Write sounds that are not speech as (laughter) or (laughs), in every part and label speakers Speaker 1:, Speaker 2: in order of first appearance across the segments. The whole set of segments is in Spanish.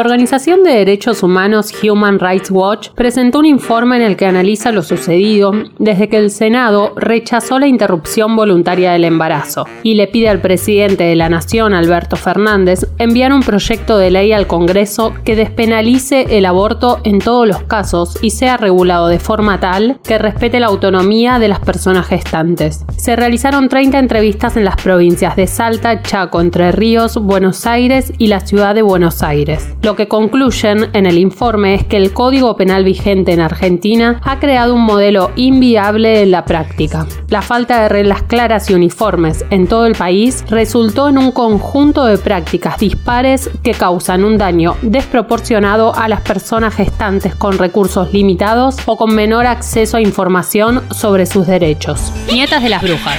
Speaker 1: La
Speaker 2: Organización de Derechos Humanos Human Rights Watch presentó un informe en el que analiza lo sucedido desde que el Senado rechazó la interrupción voluntaria del embarazo y le pide al presidente de la Nación, Alberto Fernández, enviar un proyecto de ley al Congreso que despenalice el aborto en todos los casos y sea regulado de forma tal que respete la autonomía de las personas gestantes. Se realizaron 30 entrevistas en las provincias de Salta, Chaco, Entre Ríos, Buenos Aires y la ciudad de Buenos Aires. Lo que concluyen en el informe es que el Código Penal vigente en Argentina ha creado un modelo inviable en la práctica. La falta de reglas claras y uniformes en todo el país resultó en un conjunto de prácticas dispares que causan un daño desproporcionado a las personas gestantes con recursos limitados o con menor acceso a información sobre sus derechos.
Speaker 3: Nietas de las brujas.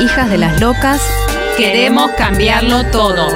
Speaker 4: Hijas de las locas.
Speaker 3: Queremos cambiarlo todo.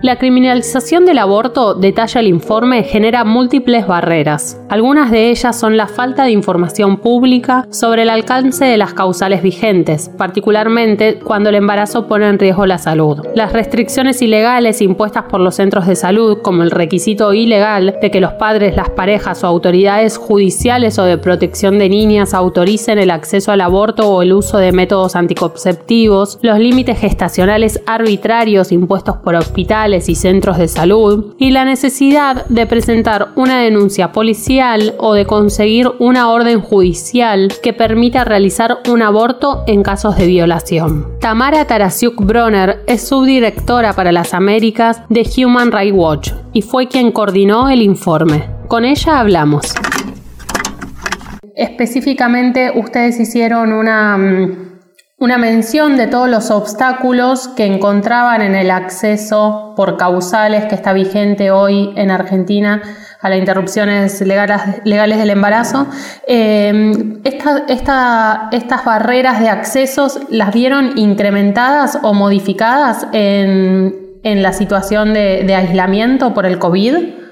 Speaker 2: La criminalización del aborto, detalla el informe, genera múltiples barreras. Algunas de ellas son la falta de información pública sobre el alcance de las causales vigentes, particularmente cuando el embarazo pone en riesgo la salud. Las restricciones ilegales impuestas por los centros de salud, como el requisito ilegal de que los padres, las parejas o autoridades judiciales o de protección de niñas autoricen el acceso al aborto o el uso de métodos anticonceptivos, los límites gestacionales arbitrarios impuestos por hospitales, y centros de salud y la necesidad de presentar una denuncia policial o de conseguir una orden judicial que permita realizar un aborto en casos de violación. Tamara Tarasiuk Bronner es subdirectora para las Américas de Human Rights Watch y fue quien coordinó el informe. Con ella hablamos. Específicamente, ustedes hicieron una una mención de todos los obstáculos que encontraban en el acceso por causales que está vigente hoy en Argentina a las interrupciones legales, del embarazo. Eh, ¿Estas barreras de accesos las vieron incrementadas o modificadas en, la situación de aislamiento por el COVID?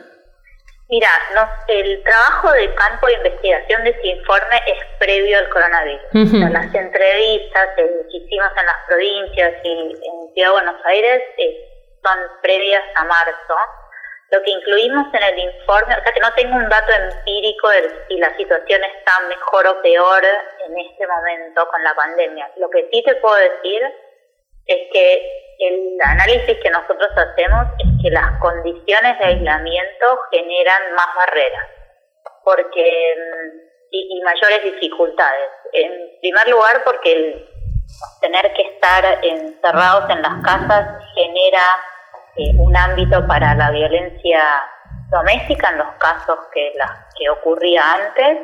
Speaker 5: Mira, no, el trabajo de campo de investigación de ese informe es previo al coronavirus. las entrevistas que hicimos en las provincias y en Ciudad de Buenos Aires eh, son previas a marzo. Lo que incluimos en el informe, o sea que no tengo un dato empírico de si la situación está mejor o peor en este momento con la pandemia. Lo que sí te puedo decir es que el análisis que nosotros hacemos es que las condiciones de aislamiento generan más barreras porque mm, y, mayores dificultades. En primer lugar, porque el tener que estar encerrados en las casas genera eh, un ámbito para la violencia doméstica en los casos que, la, que ocurría antes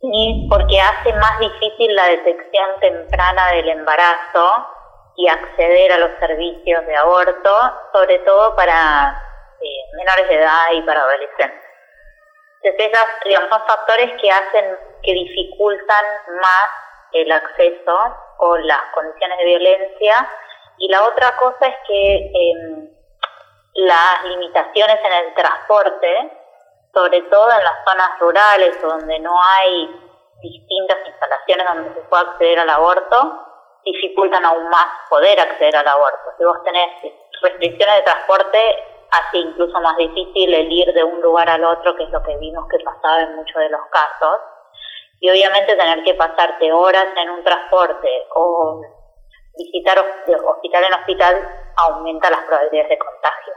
Speaker 5: y porque hace más difícil la detección temprana del embarazo y acceder a los servicios de aborto, sobre todo para eh, menores de edad y para adolescentes. Entonces, esas, digamos, son factores que hacen, que dificultan más el acceso o las condiciones de violencia. Y la otra cosa es que em, las limitaciones en el transporte sobre todo en las zonas rurales donde no hay distintas instalaciones donde se pueda acceder al aborto, dificultan aún más poder acceder al aborto. Si vos tenés restricciones de transporte, hace incluso más difícil el ir de un lugar al otro, que es lo que vimos que pasaba en muchos de los casos. Y obviamente tener que pasarte horas en un transporte o visitar hospital en hospital aumenta las probabilidades de contagio.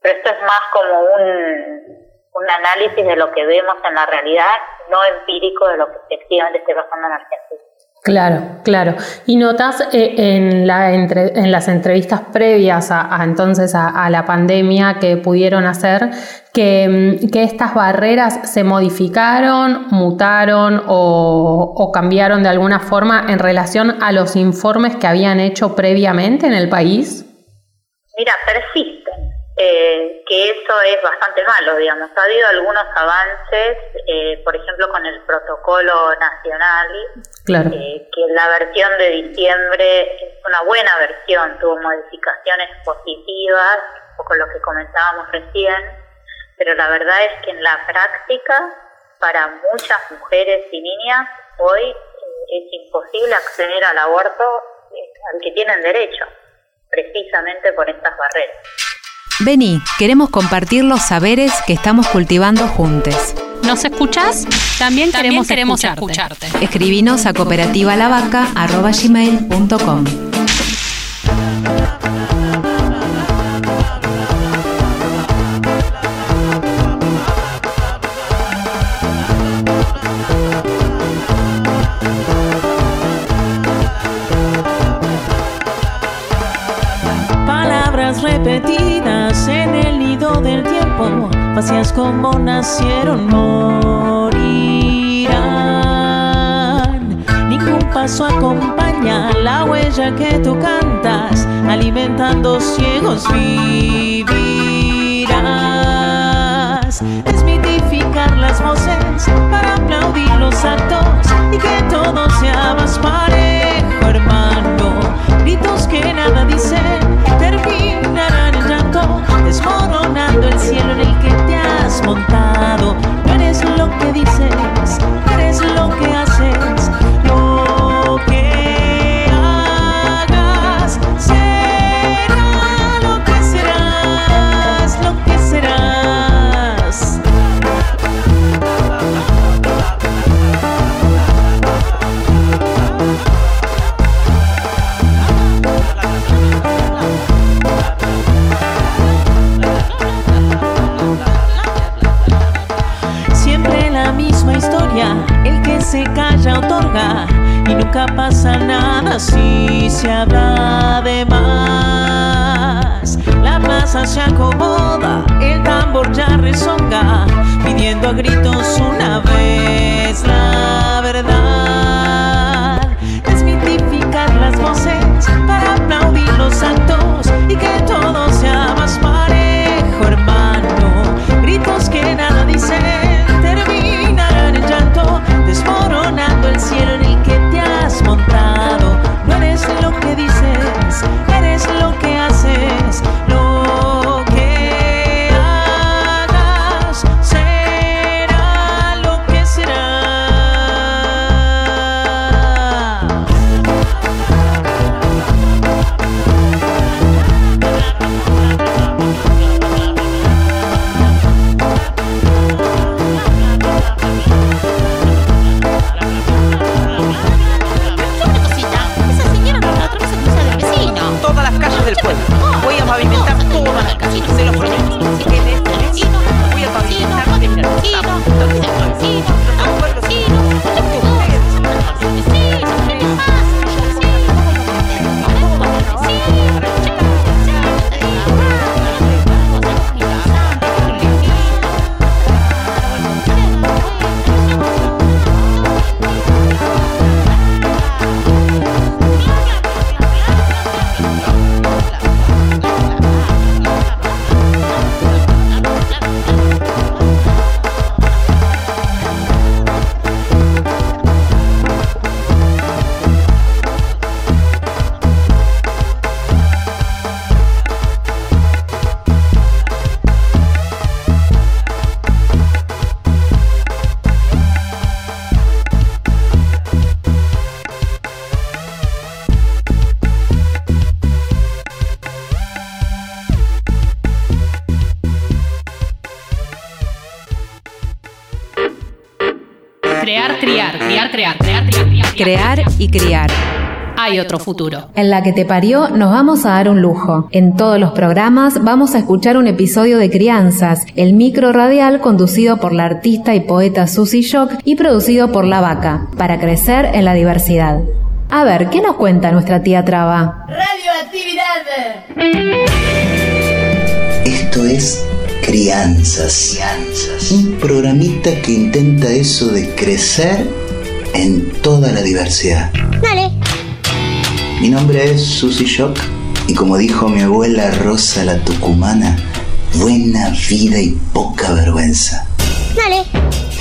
Speaker 5: Pero esto es más como un, análisis de lo que vemos en la realidad, no empírico de lo que efectivamente está pasando en Argentina.
Speaker 2: Claro, claro. Y notas eh, en, la en las entrevistas previas a, entonces a, la pandemia que pudieron hacer que, mm, estas barreras se modificaron, mutaron o, o cambiaron de alguna forma en relación a los informes que habían hecho previamente en el país.
Speaker 5: Mira, persiste eh, que eso es bastante malo, digamos. Ha habido algunos avances, eh, por ejemplo, con el protocolo nacional, eh, que la versión de diciembre es una buena versión, tuvo modificaciones positivas, un poco lo que comentábamos recién, pero la verdad es que en la práctica, para muchas mujeres y niñas, hoy es imposible acceder al aborto al que tienen derecho, precisamente por estas barreras.
Speaker 4: Vení, queremos compartir los saberes que estamos cultivando juntos.
Speaker 3: ¿Nos escuchás? También, queremos, escucharte.
Speaker 4: Escribinos a cooperativalabaca.com.
Speaker 6: vacías como nacieron, morirán. Ningún paso acompaña la huella que tú cantas, alimentando ciegos vivirás. Nunca pasa nada si se habla de más. La plaza se acomoda, el tambor ya rezonga, pidiendo a gritos una vez la verdad. Desmitificar las voces para aplaudir los actos y que todo
Speaker 3: Crear
Speaker 4: y criar.
Speaker 3: Hay otro futuro.
Speaker 7: En la que te parió nos vamos a dar un lujo. En todos los programas vamos a escuchar un episodio de Crianzas, el micro radial conducido por la artista y poeta Susie Shock y producido por La Vaca, para crecer en la diversidad. A ver, ¿qué nos cuenta nuestra tía Traba?
Speaker 8: Radioactividad. Esto es Crianzas. Un programita que intenta eso de crecer en toda la diversidad.
Speaker 9: Dale.
Speaker 8: Mi nombre es Susy Shock y como dijo mi abuela Rosa la Tucumana, buena vida y poca vergüenza.
Speaker 9: Dale.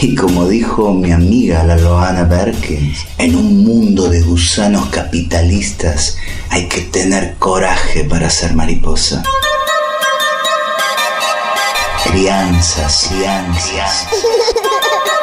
Speaker 8: Y como dijo mi amiga la Loana Perkins, en un mundo de gusanos capitalistas hay que tener coraje para ser mariposa. Crianzas, crianzas. (laughs)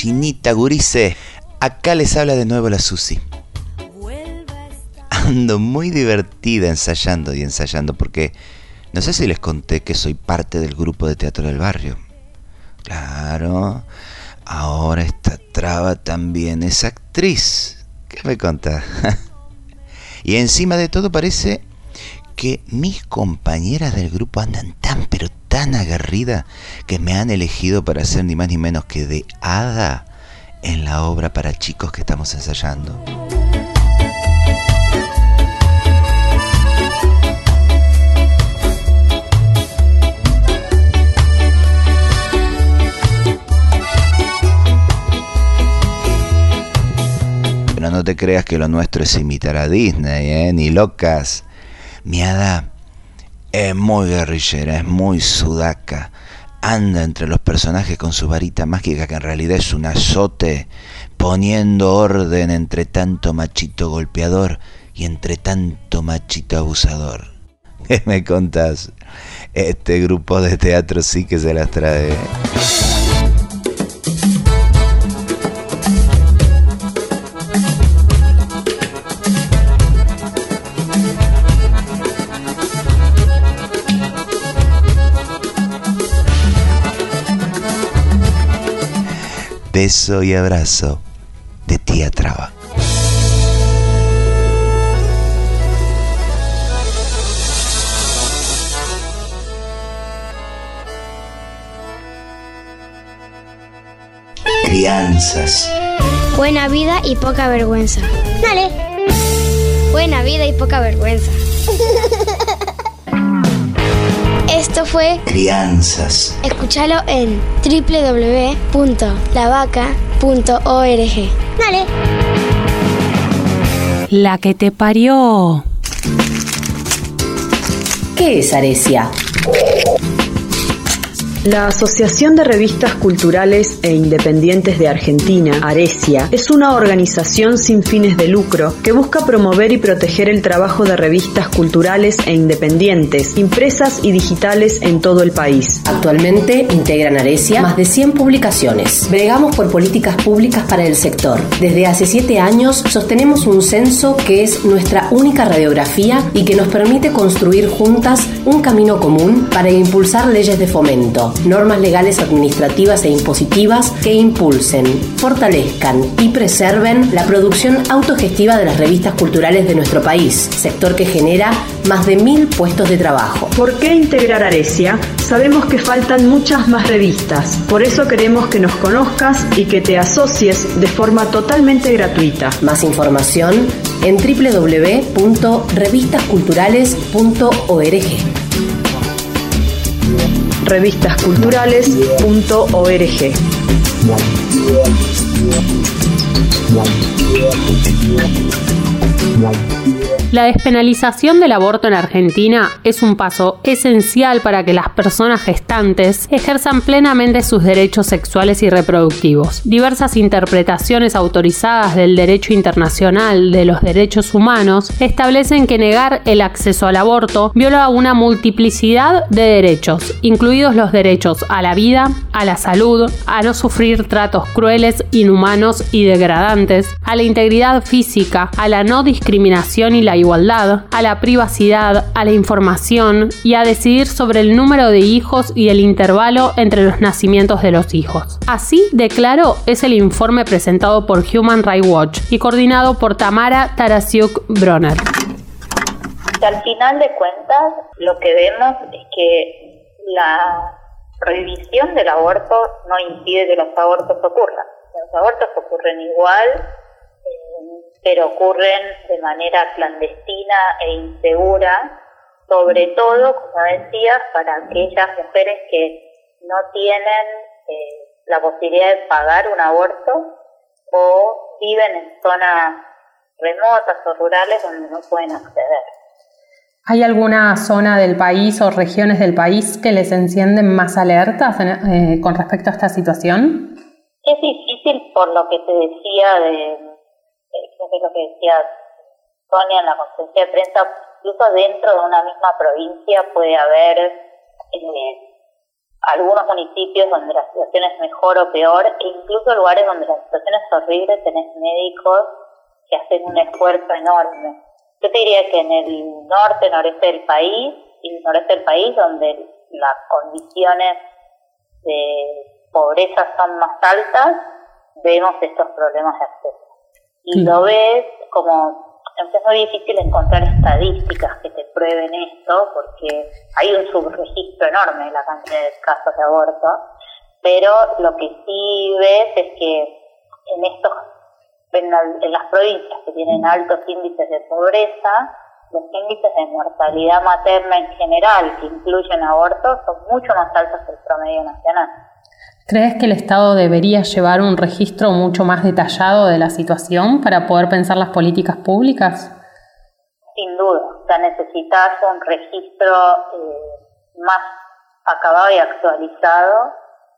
Speaker 8: Chinita, gurice. Acá les habla de nuevo la Susi. Ando muy divertida ensayando y ensayando porque no sé si les conté que soy parte del grupo de teatro del barrio. Claro, ahora esta traba también es actriz. ¿Qué me contás? (laughs) y encima de todo parece que mis compañeras del grupo andan tan pero tan aguerridas que me han elegido para ser ni más ni menos que de hada en la obra para chicos que estamos ensayando. Pero no te creas que lo nuestro es imitar a Disney, ¿eh? Ni locas. Mi hada es muy guerrillera, es muy sudaca. Anda entre los personajes con su varita mágica que en realidad es un azote, poniendo orden entre tanto machito golpeador y entre tanto machito abusador. (laughs) ¿Qué me contás? Este grupo de teatro sí que se las trae. Beso y abrazo de tía Traba. Crianzas.
Speaker 9: Buena vida y poca vergüenza. Dale. Buena vida y poca vergüenza. (laughs) Esto fue
Speaker 8: Crianzas.
Speaker 9: Escúchalo en www.lavaca.org. Dale.
Speaker 4: La que te parió.
Speaker 10: ¿Qué es Aresia?
Speaker 11: La Asociación de Revistas Culturales e Independientes de Argentina, Aresia, es una organización sin fines de lucro que busca promover y proteger el trabajo de revistas culturales e independientes, impresas y digitales en todo el país.
Speaker 10: Actualmente integran Aresia más de 100 publicaciones. Bregamos por políticas públicas para el sector. Desde hace 7 años sostenemos un censo que es nuestra única radiografía y que nos permite construir juntas un camino común para impulsar leyes de fomento normas legales administrativas e impositivas que impulsen, fortalezcan y preserven la producción autogestiva de las revistas culturales de nuestro país, sector que genera más de mil puestos de trabajo.
Speaker 11: ¿Por qué integrar Aresia? Sabemos que faltan muchas más revistas, por eso queremos que nos conozcas y que te asocies de forma totalmente gratuita.
Speaker 10: Más información en www.revistasculturales.org
Speaker 11: revistasculturales.org.
Speaker 2: La despenalización del aborto en Argentina es un paso esencial para que las personas gestantes ejerzan plenamente sus derechos sexuales y reproductivos. Diversas interpretaciones autorizadas del derecho internacional de los derechos humanos establecen que negar el acceso al aborto viola una multiplicidad de derechos, incluidos los derechos a la vida, a la salud, a no sufrir tratos crueles, inhumanos y degradantes, a la integridad física, a la no discriminación y la igualdad, a la privacidad, a la información y a decidir sobre el número de hijos y el intervalo entre los nacimientos de los hijos. Así de claro es el informe presentado por Human Rights Watch y coordinado por Tamara Tarasiuk Bronner.
Speaker 5: Al final de cuentas, lo que vemos es que la prohibición del aborto no impide que los abortos ocurran. Los abortos ocurren igual pero ocurren de manera clandestina e insegura, sobre todo, como decías, para aquellas mujeres que no tienen eh, la posibilidad de pagar un aborto o viven en zonas remotas o rurales donde no pueden acceder.
Speaker 2: ¿Hay alguna zona del país o regiones del país que les encienden más alertas eh, con respecto a esta situación?
Speaker 5: Es difícil por lo que te decía de creo que es lo que decía Sonia en la conferencia de prensa, incluso dentro de una misma provincia puede haber eh, algunos municipios donde la situación es mejor o peor, e incluso lugares donde la situación es horrible, tenés médicos que hacen un esfuerzo enorme. Yo te diría que en el norte, noreste del país, y el noreste del país, donde las condiciones de pobreza son más altas, vemos estos problemas de acceso y lo ves como es muy difícil encontrar estadísticas que te prueben esto porque hay un subregistro enorme de la cantidad de casos de aborto, pero lo que sí ves es que en estos en, las provincias que tienen altos índices de pobreza, los índices de mortalidad materna en general que incluyen abortos son mucho más altos que el promedio nacional.
Speaker 2: ¿Crees que el Estado debería llevar un registro mucho más detallado de la situación para poder pensar las políticas públicas?
Speaker 5: Sin duda, o sea, necesitas un registro eh, más acabado y actualizado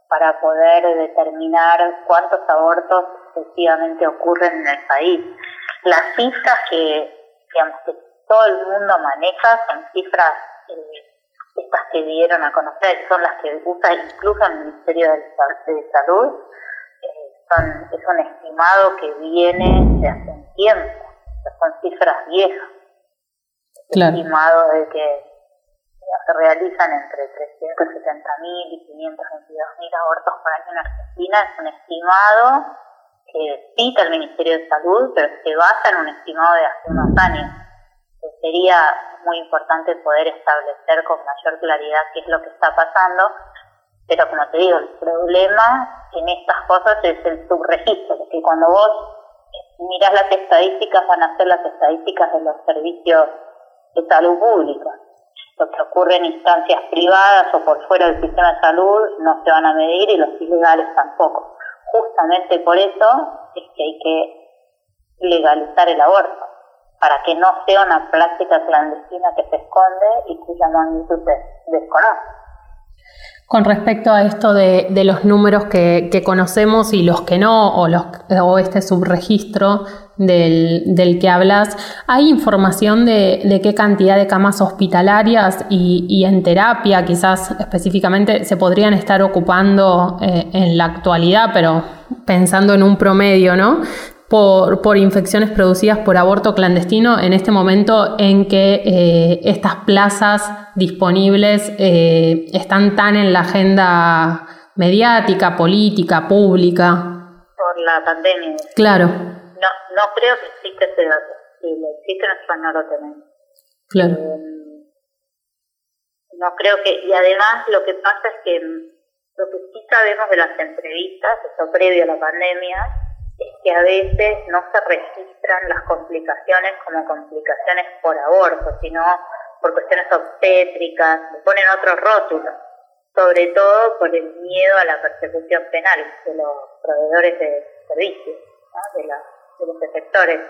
Speaker 5: para poder determinar cuántos abortos efectivamente ocurren en el país. Las cifras que, digamos, todo el mundo maneja son cifras eh, que dieron a conocer, son las que usa incluso el Ministerio de, Salud, eh, son, es un estimado que viene de hace un tiempo, son cifras viejas. Claro. Estimado de que se realizan entre 370.000 y 522.000 abortos por año en Argentina, es un estimado que cita el Ministerio de Salud, pero se basa en un estimado de hace unos años sería muy importante poder establecer con mayor claridad qué es lo que está pasando, pero como te digo, el problema en estas cosas es el subregistro, que cuando vos miras las estadísticas van a ser las estadísticas de los servicios de salud pública. Lo que ocurre en instancias privadas o por fuera del sistema de salud no se van a medir y los ilegales tampoco. Justamente por eso es que hay que legalizar el aborto para que no sea una práctica clandestina que se esconde y cuya magnitud se desconoce.
Speaker 2: Con respecto a esto de, los números que, conocemos y los que no, o, los, o este subregistro del, que hablas, ¿hay información de, qué cantidad de camas hospitalarias y, en terapia quizás específicamente se podrían estar ocupando eh, en la actualidad, pero pensando en un promedio, ¿no? Por, por, infecciones producidas por aborto clandestino en este momento en que eh, estas plazas disponibles eh, están tan en la agenda mediática, política, pública.
Speaker 5: Por la pandemia.
Speaker 2: Claro.
Speaker 5: No, no creo que exista ese dato. Si lo existe, nosotros no lo tenemos.
Speaker 2: Claro.
Speaker 5: Eh, no creo que, y además lo que pasa es que lo que sí sabemos de las entrevistas, eso previo a la pandemia, que a veces no se registran las complicaciones como complicaciones por aborto, sino por cuestiones obstétricas, se ponen otros rótulos, sobre todo por el miedo a la persecución penal, que los proveedores de, servicios, de, de los efectores.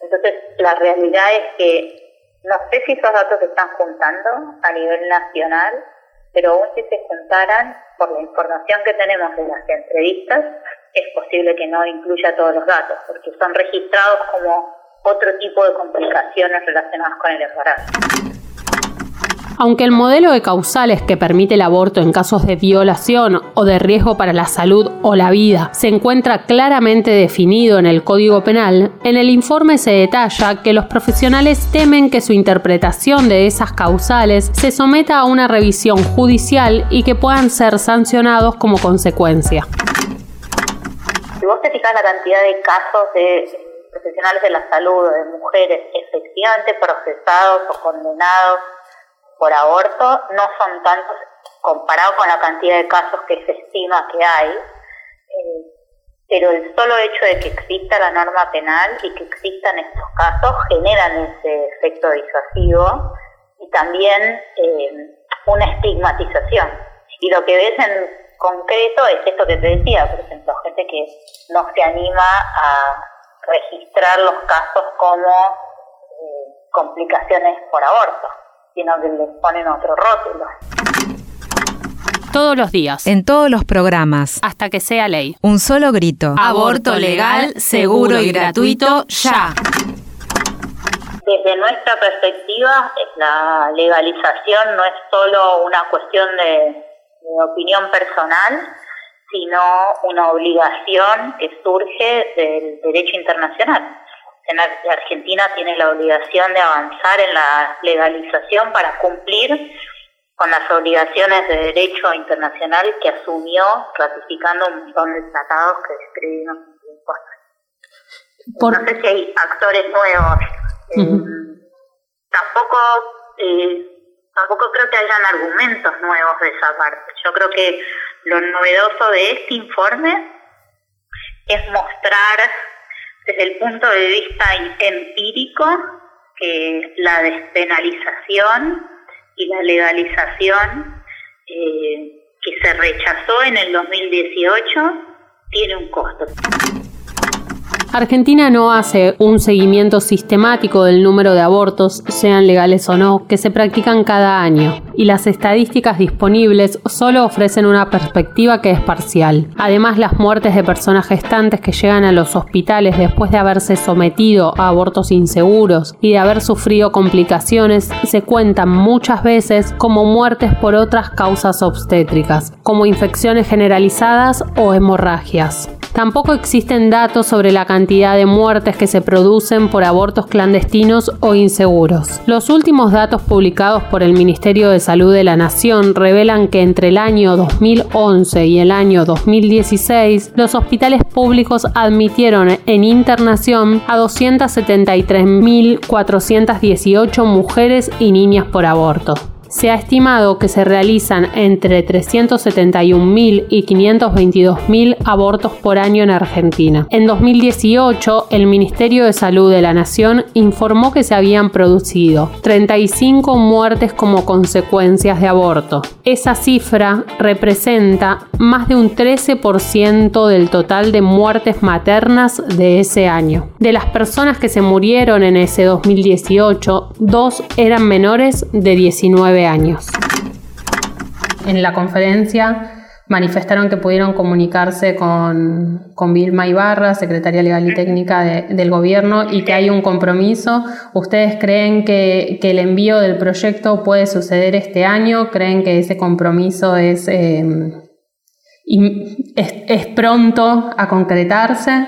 Speaker 5: Entonces, la realidad es que no sé si esos datos se están juntando a nivel nacional, pero aún si se juntaran, por la información que tenemos de las entrevistas, es posible que no incluya todos los datos, porque son registrados como otro tipo de complicaciones relacionadas con el embarazo.
Speaker 2: Aunque el modelo de causales que permite el aborto en casos de violación o de riesgo para la salud o la vida se encuentra claramente definido en el Código Penal, en el informe se detalla que los profesionales temen que su interpretación de esas causales se someta a una revisión judicial y que puedan ser sancionados como consecuencia.
Speaker 5: Si vos te fijas la cantidad de casos de profesionales de la salud, de mujeres efectivamente procesados o condenados por aborto no son tantos comparado con la cantidad de casos que se estima que hay, eh, pero el solo hecho de que exista la norma penal y que existan estos casos generan ese efecto disuasivo y también eh, una estigmatización. Y lo que ves en concreto es esto que te decía, por ejemplo, gente que no se anima a registrar los casos como eh, complicaciones por aborto sino que les ponen otro rótulo.
Speaker 4: Todos los días.
Speaker 7: En todos los programas.
Speaker 4: Hasta que sea ley.
Speaker 7: Un solo grito.
Speaker 4: Aborto legal, seguro y gratuito, ya.
Speaker 5: Desde nuestra perspectiva, la legalización no es solo una cuestión de, opinión personal, sino una obligación que surge del derecho internacional. Argentina tiene la obligación de avanzar en la legalización para cumplir con las obligaciones de derecho internacional que asumió ratificando un montón de tratados que escribimos Por... No sé si hay actores nuevos. Eh, tampoco, eh, tampoco creo que hayan argumentos nuevos de esa parte. Yo creo que lo novedoso de este informe es mostrar desde el punto de vista empírico que la despenalización y la legalización eh, que se rechazó en el 2018 tiene un costo.
Speaker 2: Argentina no hace un seguimiento sistemático del número de abortos, sean legales o no, que se practican cada año, y las estadísticas disponibles solo ofrecen una perspectiva que es parcial. Además, las muertes de personas gestantes que llegan a los hospitales después de haberse sometido a abortos inseguros y de haber sufrido complicaciones se cuentan muchas veces como muertes por otras causas obstétricas, como infecciones generalizadas o hemorragias. Tampoco existen datos sobre la cantidad de muertes que se producen por abortos clandestinos o inseguros. Los últimos datos publicados por el Ministerio de Salud de la Nación revelan que entre el año 2011 y el año 2016 los hospitales públicos admitieron en internación a 273.418 mujeres y niñas por aborto se ha estimado que se realizan entre 371.000 y 522.000 abortos por año en Argentina. En 2018, el Ministerio de Salud de la Nación informó que se habían producido 35 muertes como consecuencias de aborto. Esa cifra representa más de un 13% del total de muertes maternas de ese año. De las personas que se murieron en ese 2018, dos eran menores de 19 años. En la conferencia manifestaron que pudieron comunicarse con, con Vilma Ibarra, secretaria legal y técnica del gobierno, y que hay un compromiso. ¿Ustedes creen que, el envío del proyecto puede suceder este año? ¿Creen que ese compromiso es, em, es, pronto a concretarse?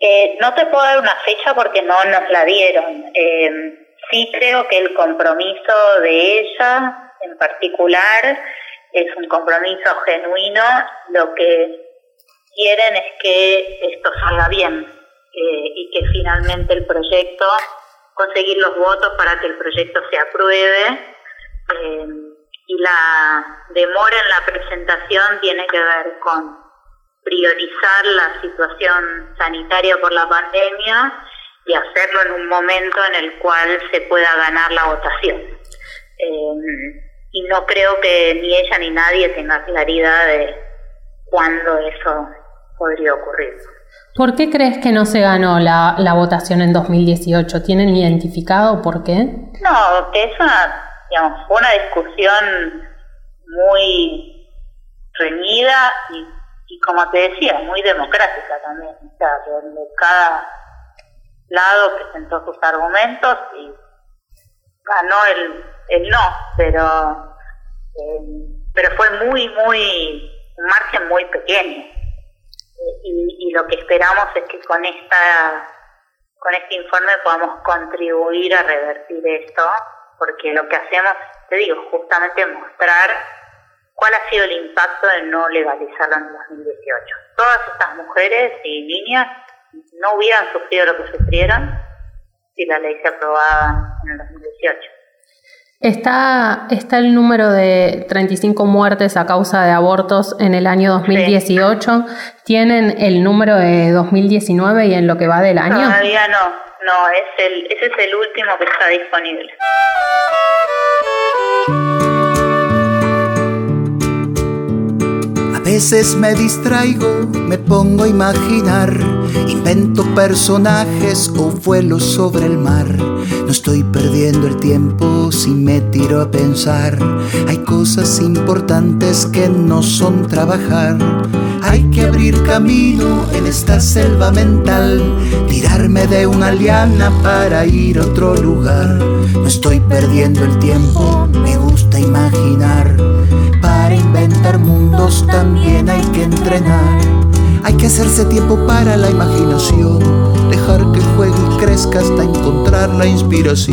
Speaker 5: Eh, no te puedo dar una fecha porque no nos la dieron. Em, Sí creo que el compromiso de ella en particular es un compromiso genuino. Lo que quieren es que esto salga bien y que finalmente el proyecto, conseguir los votos para que el proyecto se apruebe. Eh, y la demora en la presentación tiene que ver con priorizar la situación sanitaria por la pandemia y hacerlo en un momento en el cual se pueda ganar la votación. Eh, y no creo que ni ella ni nadie tenga claridad de cuándo eso podría ocurrir.
Speaker 2: ¿Por qué crees que no se ganó la, la votación en 2018? ¿Tienen identificado por qué?
Speaker 5: No, que es una, digamos, fue una discusión muy reñida y, y, como te decía, muy democrática también. O sea, donde cada lado presentó sus argumentos y ganó el, el no, pero, eh, pero fue muy, muy, un margen muy pequeño y, lo que esperamos es que con esta con este informe podamos contribuir a revertir esto, porque lo que hacemos, te digo, justamente mostrar cuál ha sido el impacto de no legalizarlo en 2018. Todas estas mujeres y niñas no hubieran sufrido lo que sufrieron si la ley se aprobaba en el 2018.
Speaker 2: Está, está el número de 35 muertes a causa de abortos en el año 2018. ¿Tienen el número de 2019 y en lo que va del año?
Speaker 5: Todavía no, no, es el, ese es el último que está disponible.
Speaker 12: Veces me distraigo, me pongo a imaginar, invento personajes o vuelo sobre el mar. No estoy perdiendo el tiempo si me tiro a pensar. Hay cosas importantes que no son trabajar. Hay que abrir camino en esta selva mental, tirarme de una liana para ir a otro lugar. No estoy perdiendo el tiempo, me gusta imaginar también hay que entrenar. Hay que hacerse tiempo para la imaginación, dejar que juegue y crezca hasta encontrar la inspiración.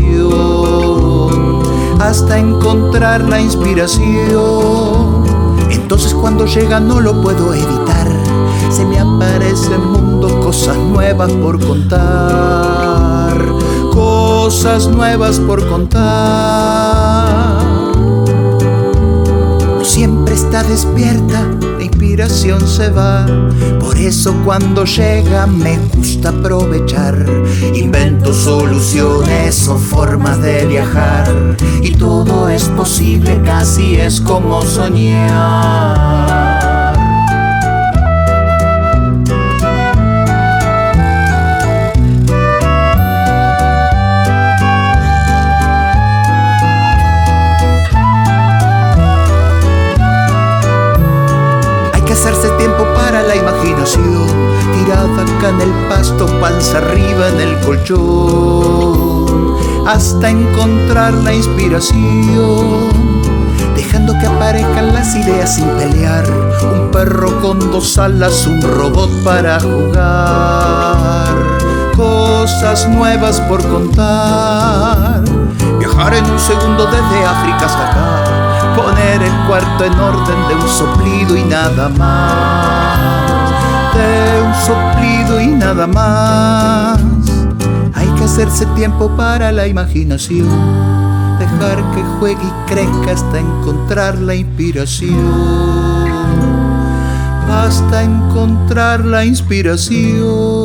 Speaker 12: Hasta encontrar la inspiración. Entonces cuando llega no lo puedo evitar. Se me aparece el mundo, cosas nuevas por contar. Cosas nuevas por contar está despierta, la inspiración se va. Por eso cuando llega me gusta aprovechar. Invento soluciones o formas de viajar. Y todo es posible, casi es como soñar. Tirada acá en el pasto, panza arriba en el colchón, hasta encontrar la inspiración, dejando que aparezcan las ideas sin pelear, un perro con dos alas, un robot para jugar, cosas nuevas por contar, viajar en un segundo desde África hasta acá, poner el cuarto en orden de un soplido y nada más de un soplido y nada más. Hay que hacerse tiempo para la imaginación, dejar que juegue y crezca hasta encontrar la inspiración. Hasta encontrar la inspiración.